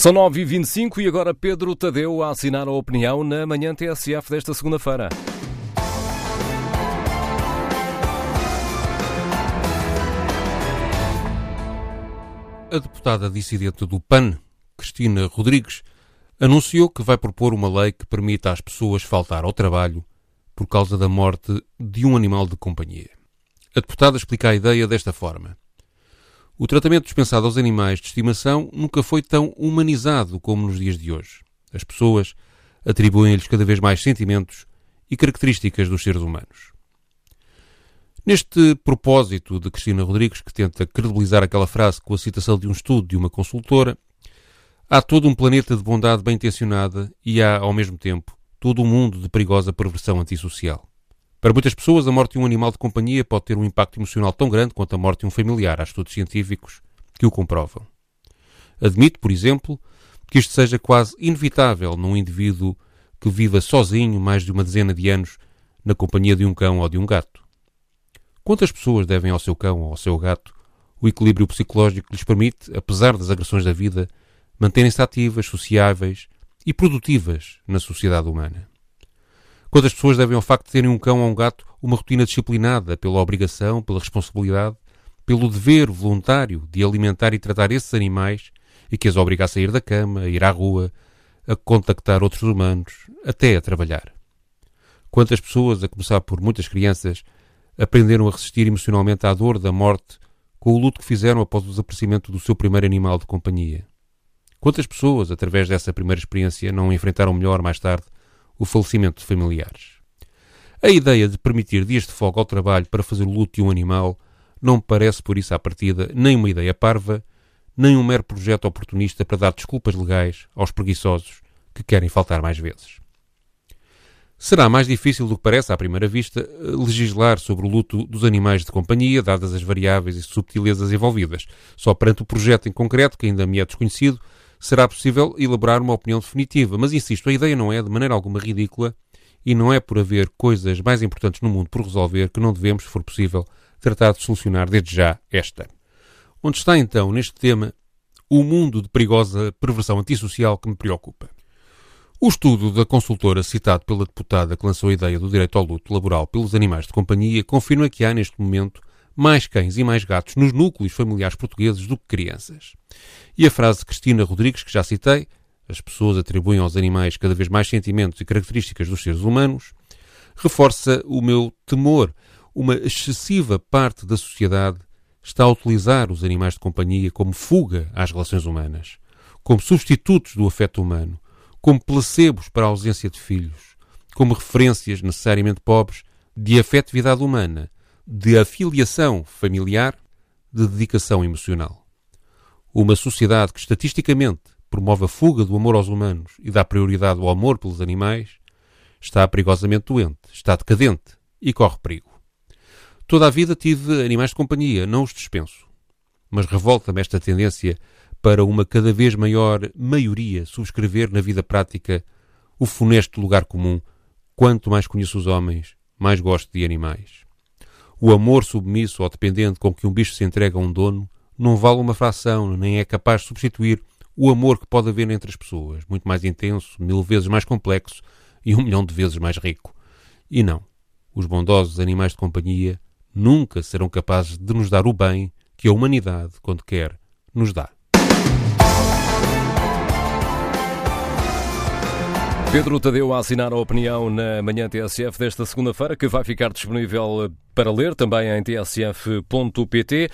São 9h25 e agora Pedro Tadeu a assinar a opinião na manhã TSF desta segunda-feira. A deputada dissidente do PAN, Cristina Rodrigues, anunciou que vai propor uma lei que permita às pessoas faltar ao trabalho por causa da morte de um animal de companhia. A deputada explica a ideia desta forma. O tratamento dispensado aos animais de estimação nunca foi tão humanizado como nos dias de hoje. As pessoas atribuem-lhes cada vez mais sentimentos e características dos seres humanos. Neste propósito de Cristina Rodrigues, que tenta credibilizar aquela frase com a citação de um estudo de uma consultora, há todo um planeta de bondade bem intencionada e há, ao mesmo tempo, todo um mundo de perigosa perversão antissocial. Para muitas pessoas, a morte de um animal de companhia pode ter um impacto emocional tão grande quanto a morte de um familiar. Há estudos científicos que o comprovam. Admito, por exemplo, que isto seja quase inevitável num indivíduo que viva sozinho mais de uma dezena de anos na companhia de um cão ou de um gato. Quantas pessoas devem ao seu cão ou ao seu gato o equilíbrio psicológico que lhes permite, apesar das agressões da vida, manterem-se ativas, sociáveis e produtivas na sociedade humana? Quantas pessoas devem ao facto de terem um cão ou um gato uma rotina disciplinada pela obrigação, pela responsabilidade, pelo dever voluntário de alimentar e tratar esses animais e que as obriga a sair da cama, a ir à rua, a contactar outros humanos, até a trabalhar? Quantas pessoas, a começar por muitas crianças, aprenderam a resistir emocionalmente à dor da morte com o luto que fizeram após o desaparecimento do seu primeiro animal de companhia. Quantas pessoas, através dessa primeira experiência, não enfrentaram melhor mais tarde o falecimento de familiares? A ideia de permitir dias de folga ao trabalho para fazer luto de um animal não parece, por isso, à partida, nem uma ideia parva, nem um mero projeto oportunista para dar desculpas legais aos preguiçosos que querem faltar mais vezes. Será mais difícil do que parece à primeira vista legislar sobre o luto dos animais de companhia, dadas as variáveis e subtilezas envolvidas. Só perante o projeto em concreto, que ainda me é desconhecido, será possível elaborar uma opinião definitiva. Mas insisto, a ideia não é de maneira alguma ridícula e não é por haver coisas mais importantes no mundo por resolver que não devemos, se for possível, tratar de solucionar desde já esta. Onde está então, neste tema, o mundo de perigosa perversão antissocial que me preocupa? O estudo da consultora citado pela deputada que lançou a ideia do direito ao luto laboral pelos animais de companhia confirma que há neste momento mais cães e mais gatos nos núcleos familiares portugueses do que crianças. E a frase de Cristina Rodrigues, que já citei, as pessoas atribuem aos animais cada vez mais sentimentos e características dos seres humanos, reforça o meu temor. Uma excessiva parte da sociedade está a utilizar os animais de companhia como fuga às relações humanas, como substitutos do afeto humano, como placebos para a ausência de filhos, como referências necessariamente pobres de afetividade humana, de afiliação familiar, de dedicação emocional. Uma sociedade que estatisticamente promove a fuga do amor aos humanos e dá prioridade ao amor pelos animais está perigosamente doente, está decadente e corre perigo. Toda a vida tive animais de companhia, não os dispenso. Mas revolta-me esta tendência para uma cada vez maior maioria subscrever na vida prática o funesto lugar comum: quanto mais conheço os homens, mais gosto de animais. O amor submisso ou dependente com que um bicho se entrega a um dono não vale uma fração, nem é capaz de substituir o amor que pode haver entre as pessoas, muito mais intenso, mil vezes mais complexo e um milhão de vezes mais rico. E não, os bondosos animais de companhia nunca serão capazes de nos dar o bem que a humanidade, quando quer, nos dá. Pedro Tadeu a assinar a opinião na manhã TSF desta segunda-feira, que vai ficar disponível para ler também em tsf.pt.